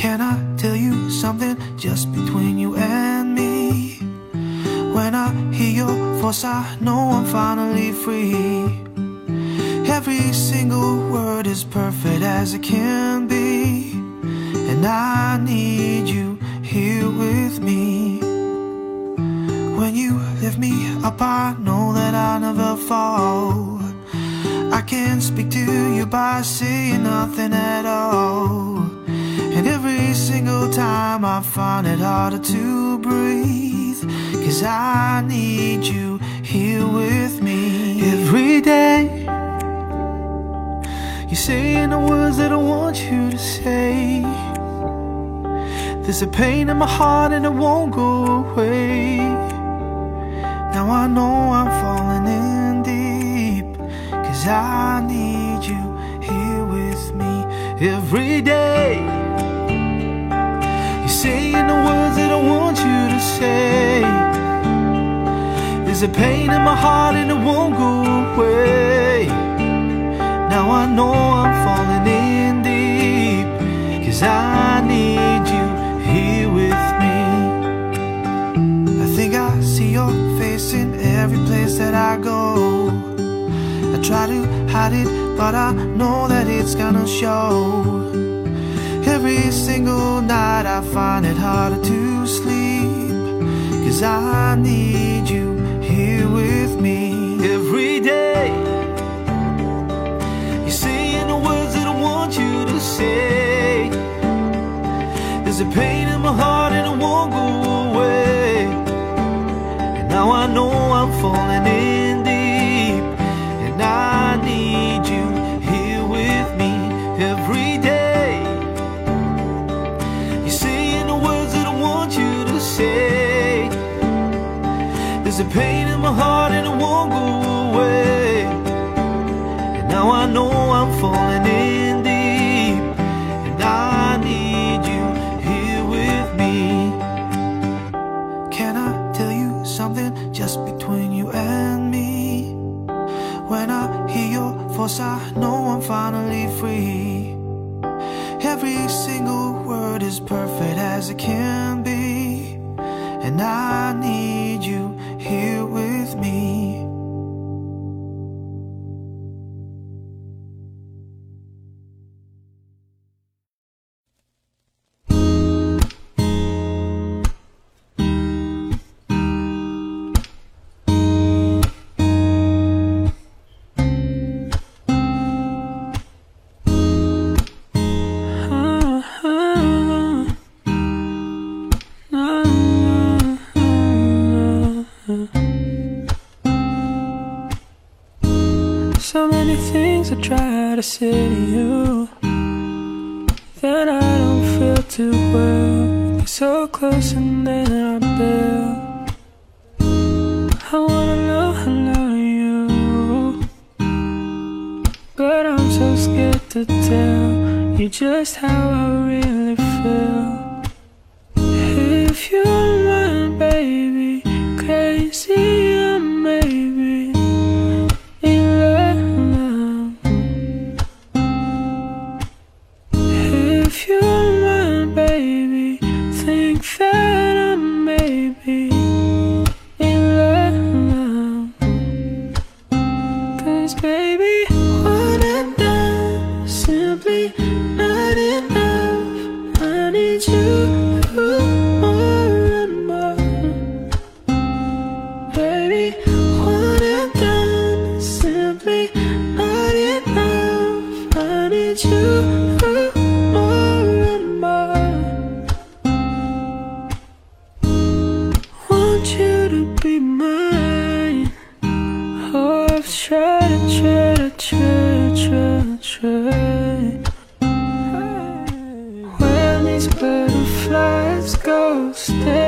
Can I tell you something just between you and me? When I hear your voice, I know I'm finally free. Every single word is perfect as it can be. And I need you here with me. When you lift me up, I know that I never fall. I can speak to you by saying nothing at all. Single time I find it harder to breathe. Cause I need you here with me every day. You're saying the words that I want you to say. There's a pain in my heart and it won't go away. Now I know I'm falling in deep. Cause I need you here with me every day. Saying the words that I want you to say. There's a pain in my heart and it won't go away. Now I know I'm falling in deep. Cause I need you here with me. I think I see your face in every place that I go. I try to hide it, but I know that it's gonna show. Every single night I find it harder to sleep. Cause I need you here with me every day. You're saying the words that I want you to say. There's a pain in my heart and it won't go away. And now I know I'm falling in know try to say to you that I don't feel too well. You're so close and then I build. I wanna know I love you, but I'm so scared to tell you just how I really feel. If you're go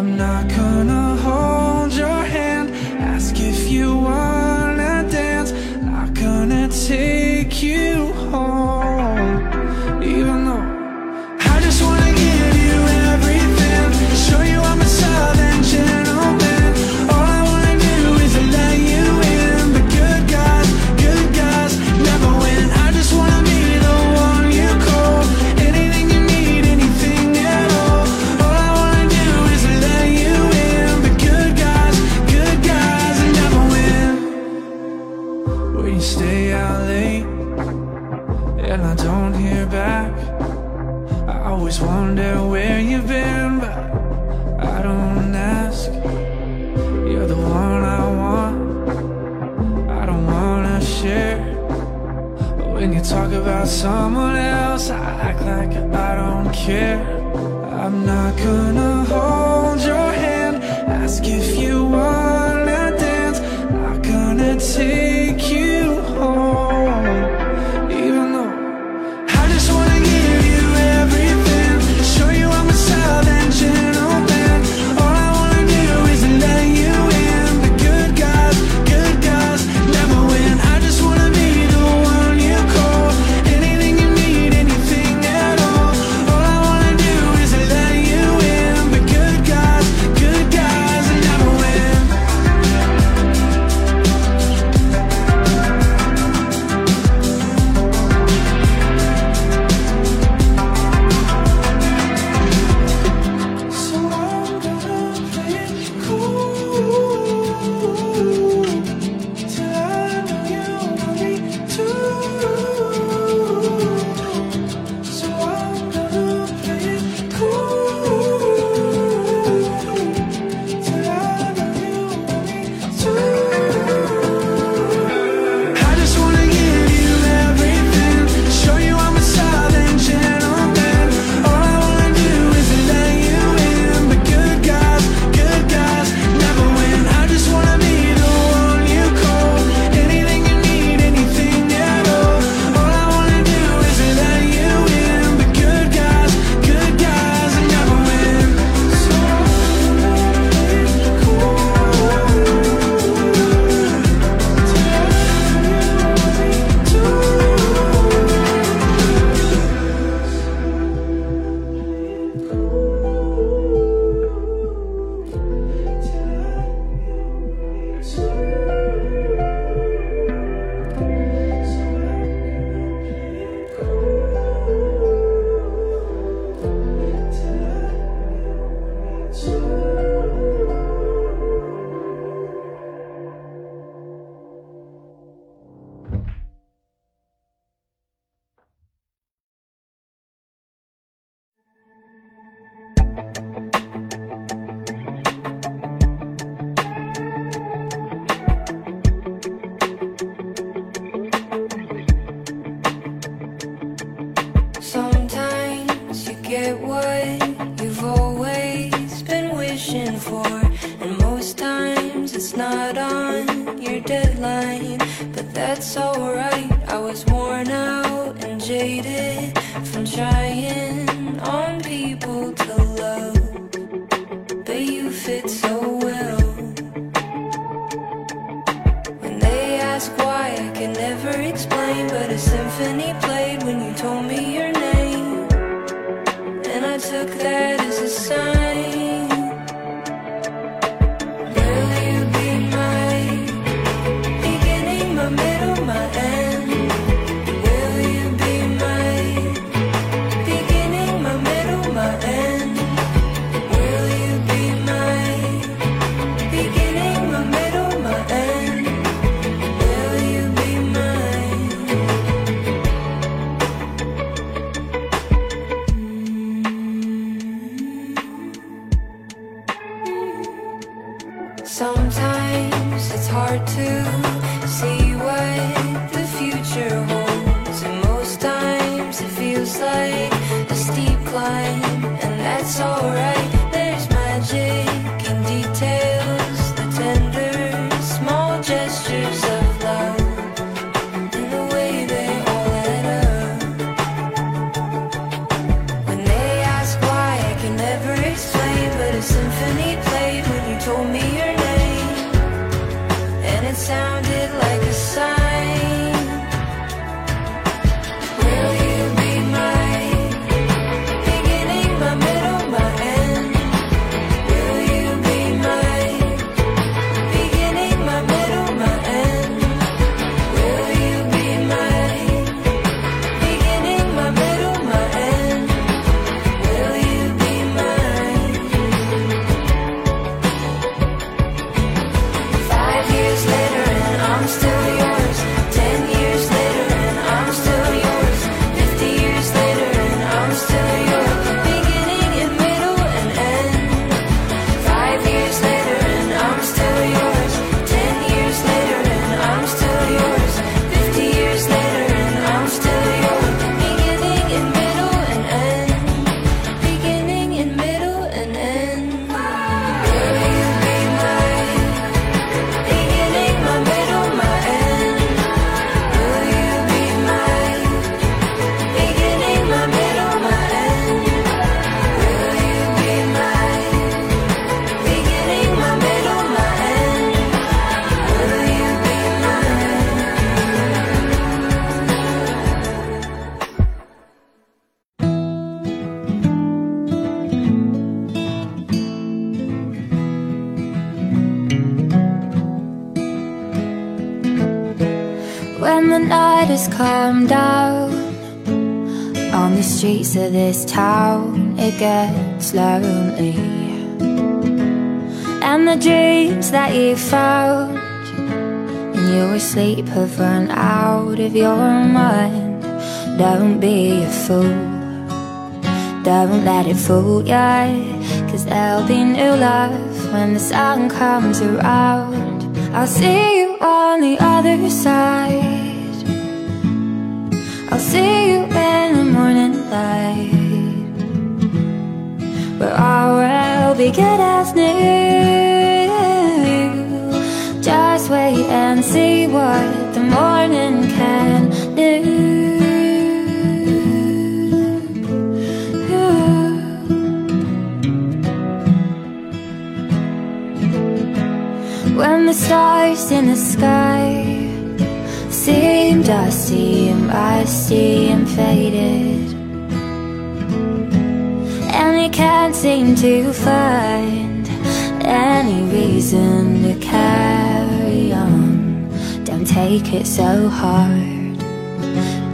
I'm not gonna that's alright. I was worn out and jaded. Sometimes it's hard to see what the future holds, and most times it feels like a steep climb, and that's alright. Of this town It gets lonely. And the dreams that you found In your sleep have run out of your mind. Don't be a fool. Don't let it fool ya Cause there'll be new love When the sun comes around. I'll see you on the other side. I'll see you in the morning light. Where all will be good as new. Just wait and see what the morning can do. When the stars in the sky seem dusty and rusty and faded Can't seem to find any reason to carry on. Don't take it so hard.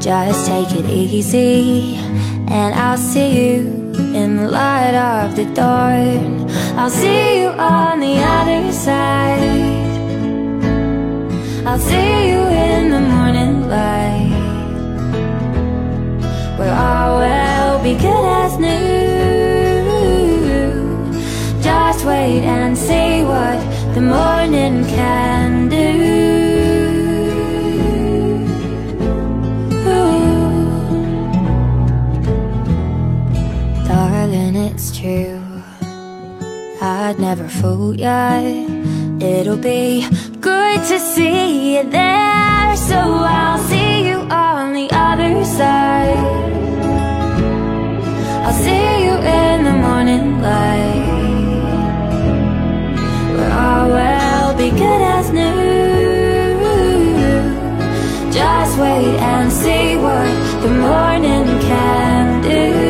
Just take it easy And I'll see you in the light of the dawn. I'll see you on the other side. I'll see you in the morning light. Where all will be good as new Just wait and see what the morning can do. Darling, it's true. I'd never fool ya. It'll be good to see you there. So I'll see you on the other side. I'll see you in the morning light All will be good as new. Just wait and see what the morning can do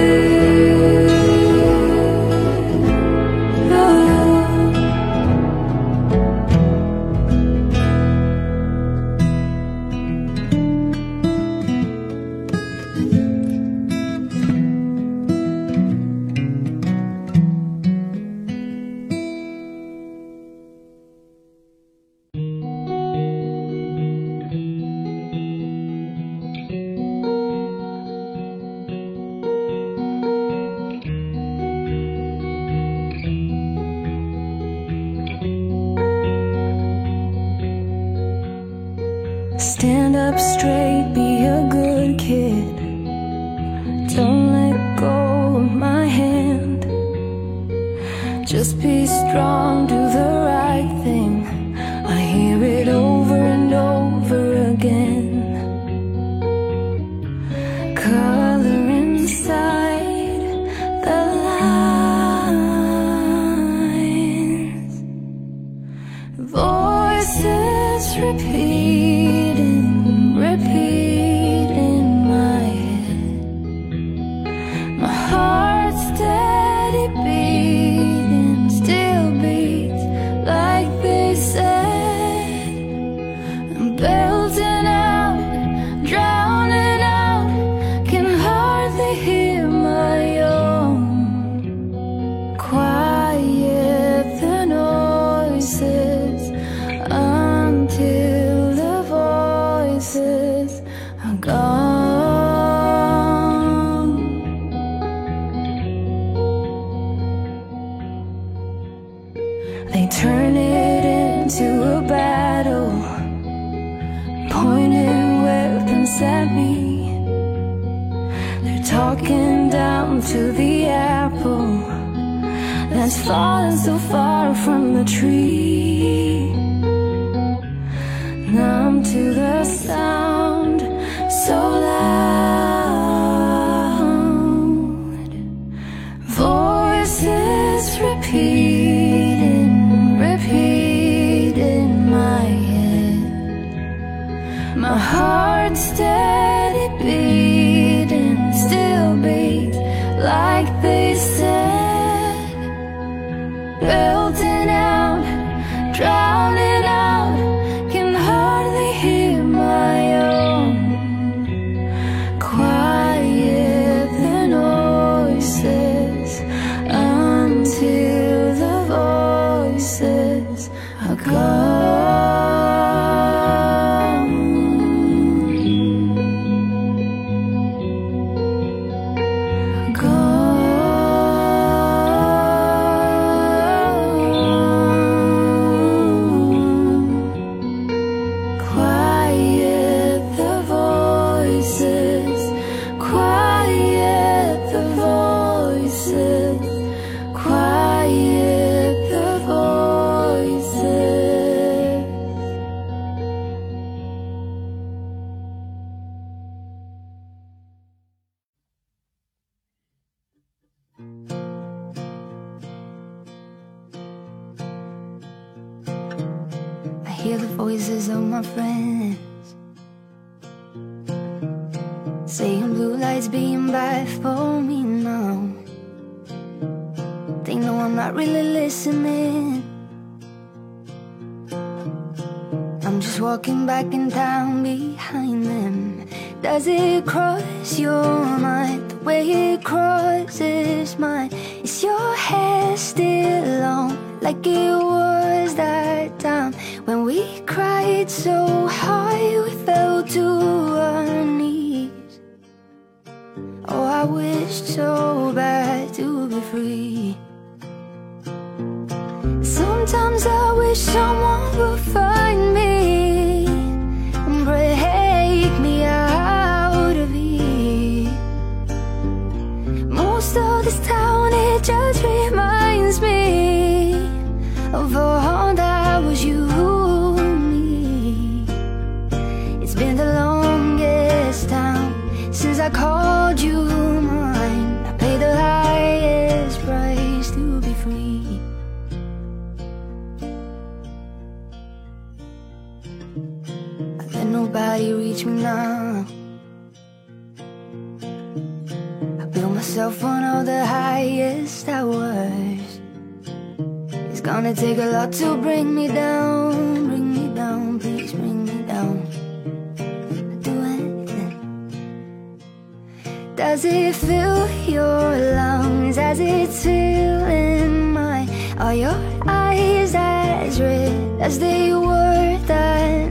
verses repeat. heart. faces of my friends Saying blue lights being bad for me now They know I'm not really listening I'm just walking back in town behind them Does it cross your mind the way it crosses mine? Is your hair still long like it was? this time. take a lot to bring me down, bring me down, please bring me down. Do anything. Does it fill your lungs as it's filling mine? Are your eyes as red as they were then?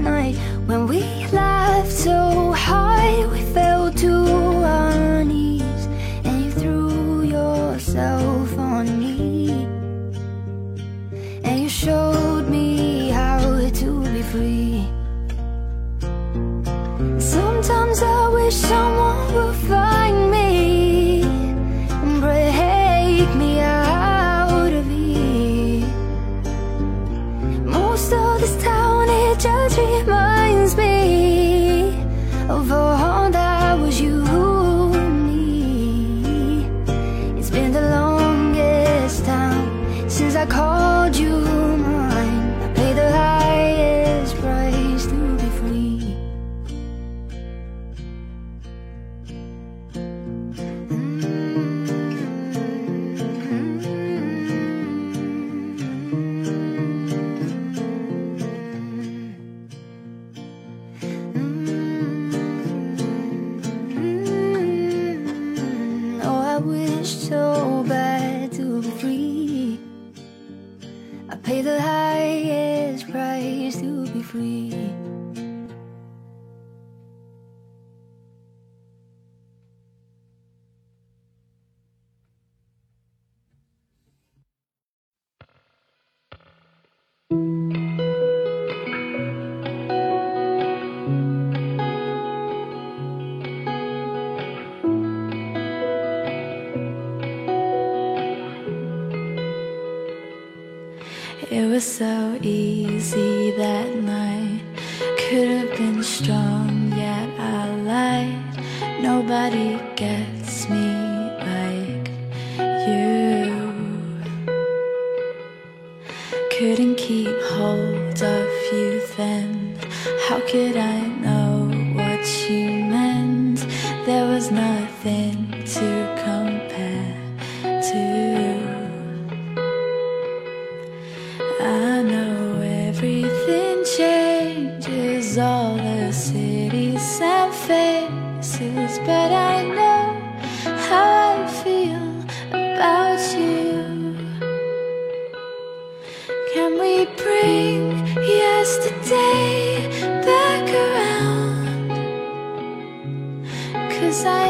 so easy that Can we bring yesterday back around? Cause I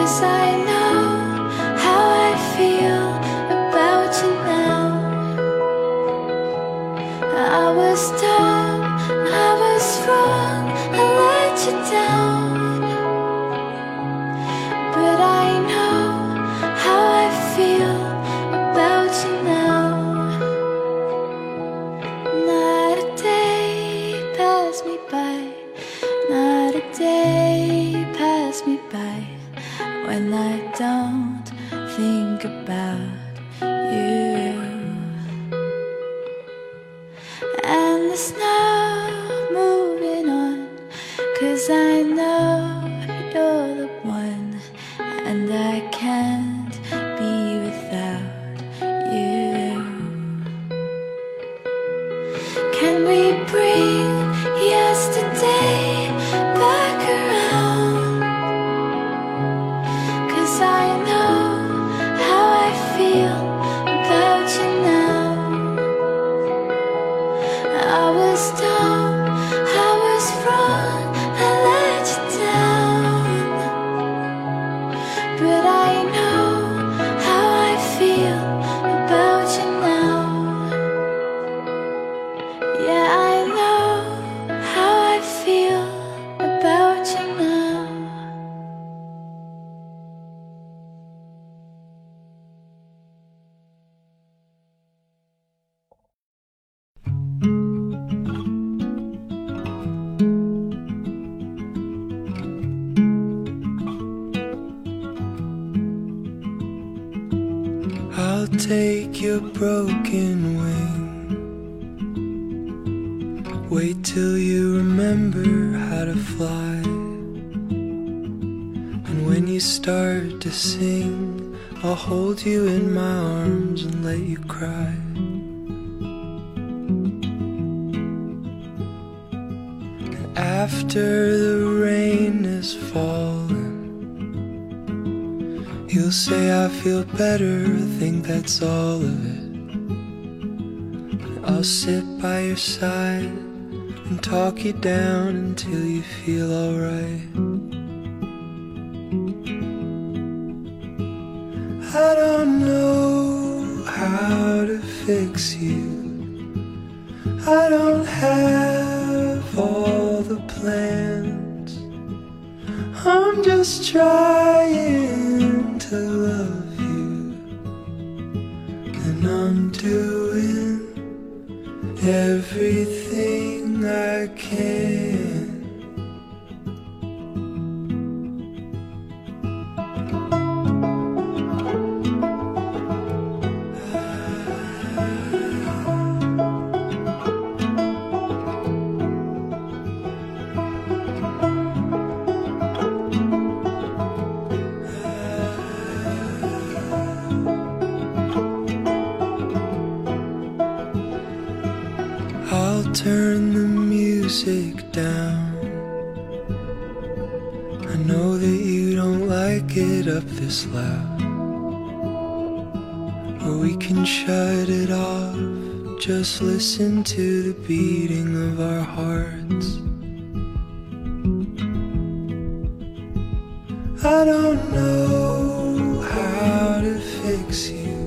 Cause I stop. You'll say I feel better, I think that's all of it. I'll sit by your side and talk you down until you feel alright. I don't know how to fix you. I don't have all the plans. I'm just trying everything turn the music down. I know that you don't like it up this loud. Or we can shut it off. Just listen to the beating of our hearts. I don't know how to fix you.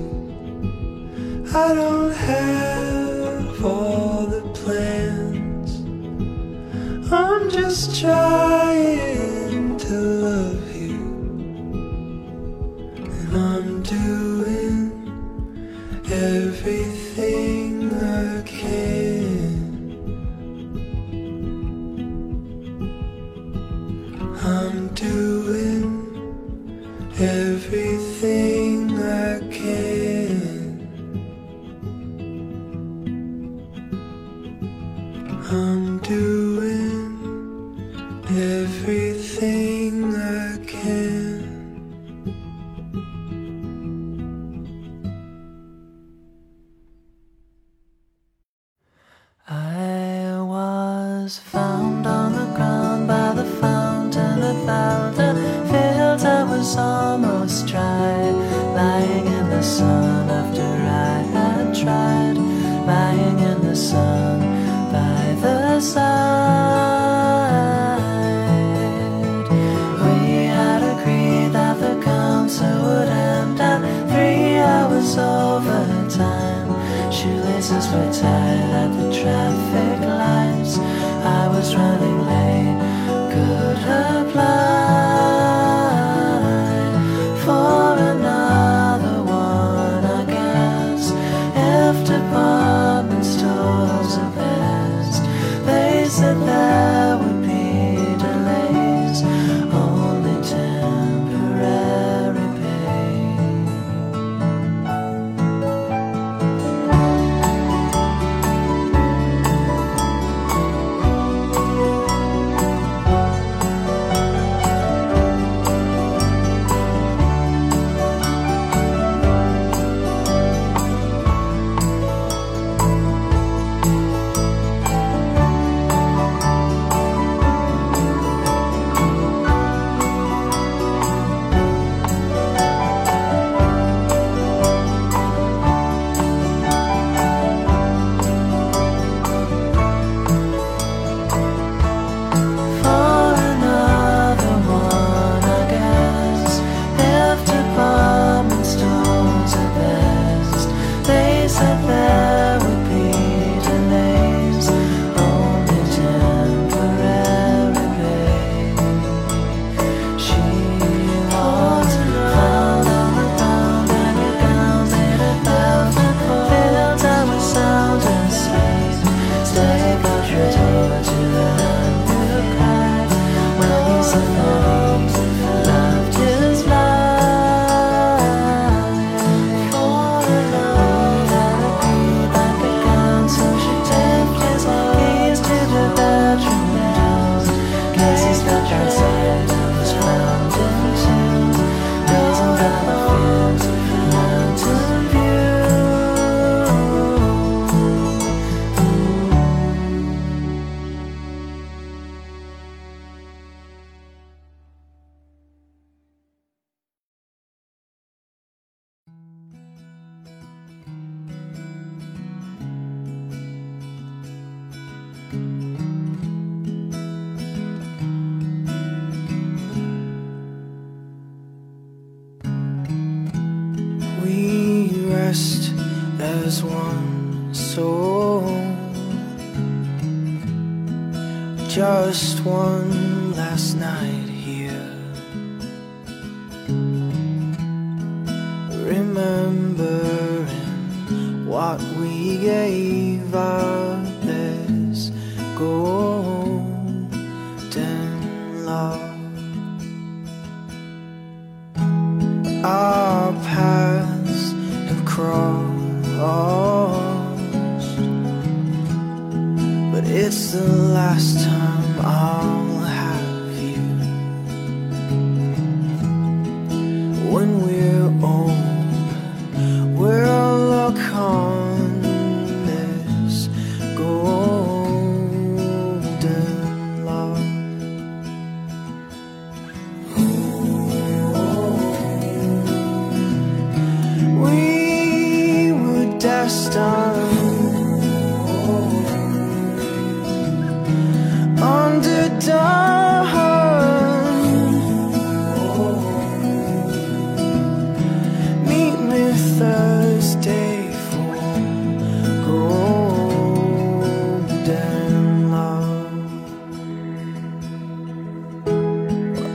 I don't have just trying we gave up this golden love. Our paths have crossed, but it's the last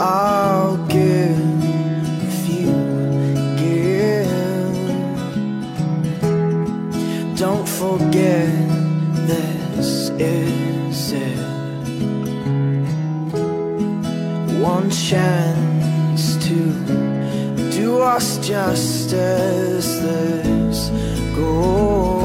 I'll give if you give. Don't forget this is it. One chance to do us justice. This golden